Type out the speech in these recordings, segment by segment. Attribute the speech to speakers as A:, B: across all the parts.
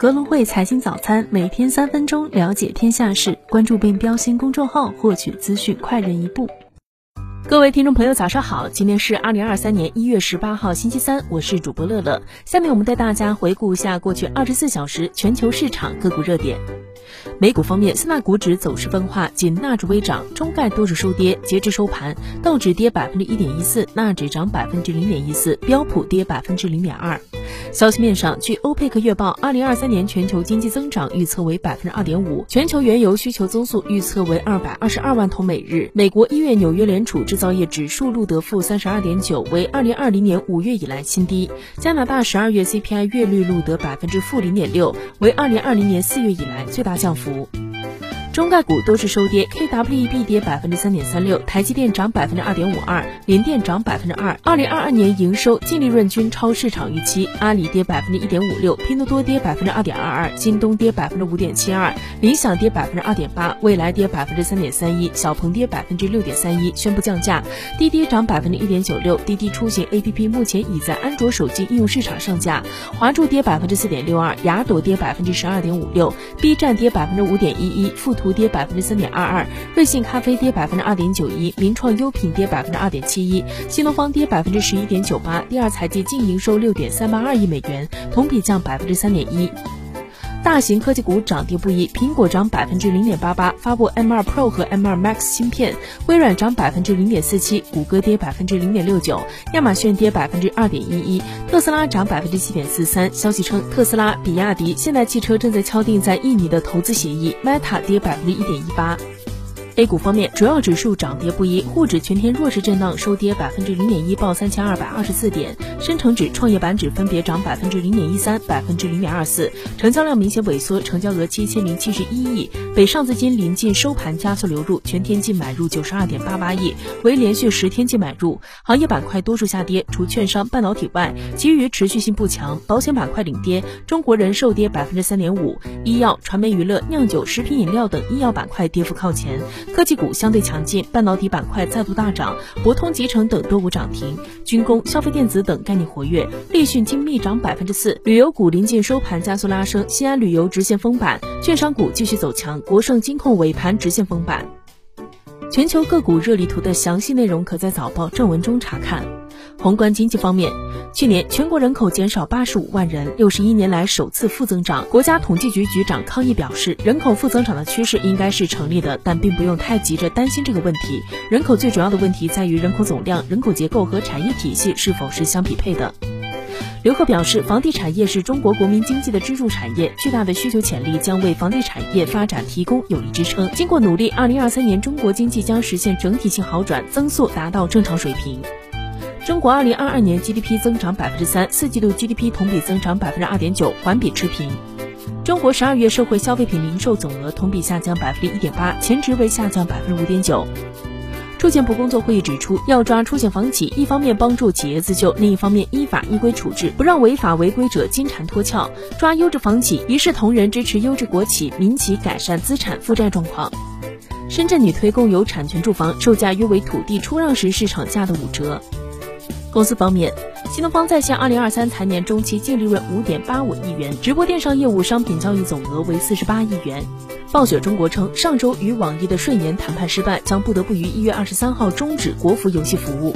A: 格隆汇财经早餐，每天三分钟了解天下事，关注并标新公众号，获取资讯快人一步。各位听众朋友，早上好！今天是二零二三年一月十八号，星期三，我是主播乐乐。下面我们带大家回顾一下过去二十四小时全球市场个股热点。美股方面，四大股指走势分化，仅纳指微涨，中概多数收跌。截至收盘，道指跌百分之一点一四，纳指涨百分之零点一四，标普跌百分之零点二。消息面上，据欧佩克月报，二零二三年全球经济增长预测为百分之二点五，全球原油需求增速预测为二百二十二万桶每日。美国一月纽约联储制造业指数录得负三十二点九，为二零二零年五月以来新低。加拿大十二月 CPI 月率录得百分之负零点六，为二零二零年四月以来最大校服中概股都是收跌，KWEB 跌百分之三点三六，台积电涨百分之二点五二，联电涨百分之二。二零二二年营收、净利润均超市场预期。阿里跌百分之一点五六，拼多多跌百分之二点二二，京东跌百分之五点七二，理想跌百分之二点八，蔚来跌百分之三点三一，小鹏跌百分之六点三一，宣布降价。滴滴涨百分之一点九六，滴滴出行 APP 目前已在安卓手机应用市场上架。华住跌百分之四点六二，雅朵跌百分之十二点五六，B 站跌百分之五点一一，富途。跌百分之三点二二，瑞幸咖啡跌百分之二点九一，名创优品跌百分之二点七一，新东方跌百分之十一点九八，第二财季净营收六点三八二亿美元，同比降百分之三点一。大型科技股涨跌不一，苹果涨百分之零点八八，发布 M2 Pro 和 M2 Max 芯片；微软涨百分之零点四七，谷歌跌百分之零点六九，亚马逊跌百分之二点一一，特斯拉涨百分之七点四三。消息称，特斯拉、比亚迪、现代汽车正在敲定在印尼的投资协议。Meta 跌百分之一点一八。A 股方面，主要指数涨跌不一，沪指全天弱势震荡，收跌百分之零点一，报三千二百二十四点；深成指、创业板指分别涨百分之零点一三、百分之零点二四，成交量明显萎缩，成交额七千零七十一亿。北上资金临近收盘加速流入，全天净买入九十二点八八亿，为连续十天净买入。行业板块多数下跌，除券商、半导体外，其余持续性不强。保险板块领跌，中国人寿跌百分之三点五，医药、传媒娱乐、酿酒、食品饮料等医药板块跌幅靠前。科技股相对强劲，半导体板块再度大涨，博通集成等多股涨停，军工、消费电子等概念活跃。立讯精密涨百分之四，旅游股临近收盘加速拉升，西安旅游直线封板，券商股继续走强，国盛金控尾盘直线封板。全球个股热力图的详细内容可在早报正文中查看。宏观经济方面，去年全国人口减少八十五万人，六十一年来首次负增长。国家统计局局长康毅表示，人口负增长的趋势应该是成立的，但并不用太急着担心这个问题。人口最主要的问题在于人口总量、人口结构和产业体系是否是相匹配的。刘鹤表示，房地产业是中国国民经济的支柱产业，巨大的需求潜力将为房地产业发展提供有力支撑。经过努力，二零二三年中国经济将实现整体性好转，增速达到正常水平。中国二零二二年 GDP 增长百分之三，四季度 GDP 同比增长百分之二点九，环比持平。中国十二月社会消费品零售总额同比下降百分之一点八，前值为下降百分之五点九。住建部工作会议指出，要抓出险房企，一方面帮助企业自救，另一方面依法依规处置，不让违法违规者金蝉脱壳。抓优质房企，一视同仁支持优质国企民企改善资产负债状况。深圳拟推共有产权住房，售价约为土地出让时市场价的五折。公司方面，新东方在线二零二三财年中期净利润五点八五亿元，直播电商业务商品交易总额为四十八亿元。暴雪中国称，上周与网易的顺延谈判失败，将不得不于一月二十三号终止国服游戏服务。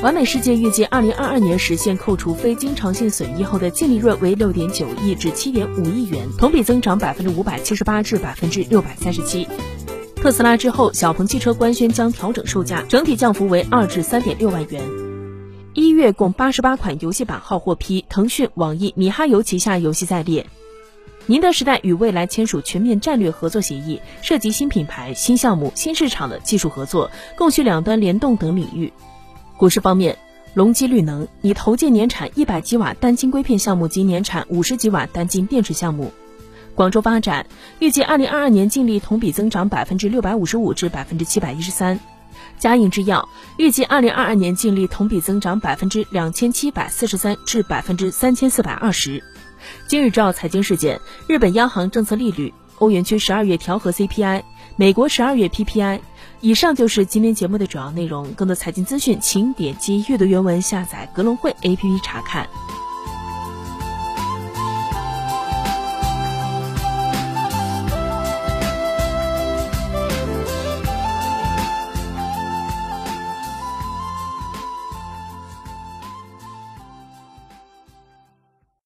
A: 完美世界预计二零二二年实现扣除非经常性损益后的净利润为六点九亿至七点五亿元，同比增长百分之五百七十八至百分之六百三十七。特斯拉之后，小鹏汽车官宣将调整售价，整体降幅为二至三点六万元。一月共八十八款游戏版号获批，腾讯、网易、米哈游旗下游戏在列。宁德时代与未来签署全面战略合作协议，涉及新品牌、新项目、新市场的技术合作，供需两端联动等领域。股市方面，隆基绿能拟投建年产一百吉瓦单晶硅片项目及年产五十吉瓦单晶电池项目。广州发展预计二零二二年净利同比增长百分之六百五十五至百分之七百一十三。嘉应制药预计二零二二年净利同比增长百分之两千七百四十三至百分之三千四百二十。今日照财经事件：日本央行政策利率，欧元区十二月调和 CPI，美国十二月 PPI。以上就是今天节目的主要内容。更多财经资讯，请点击阅读原文下载格隆汇 APP 查看。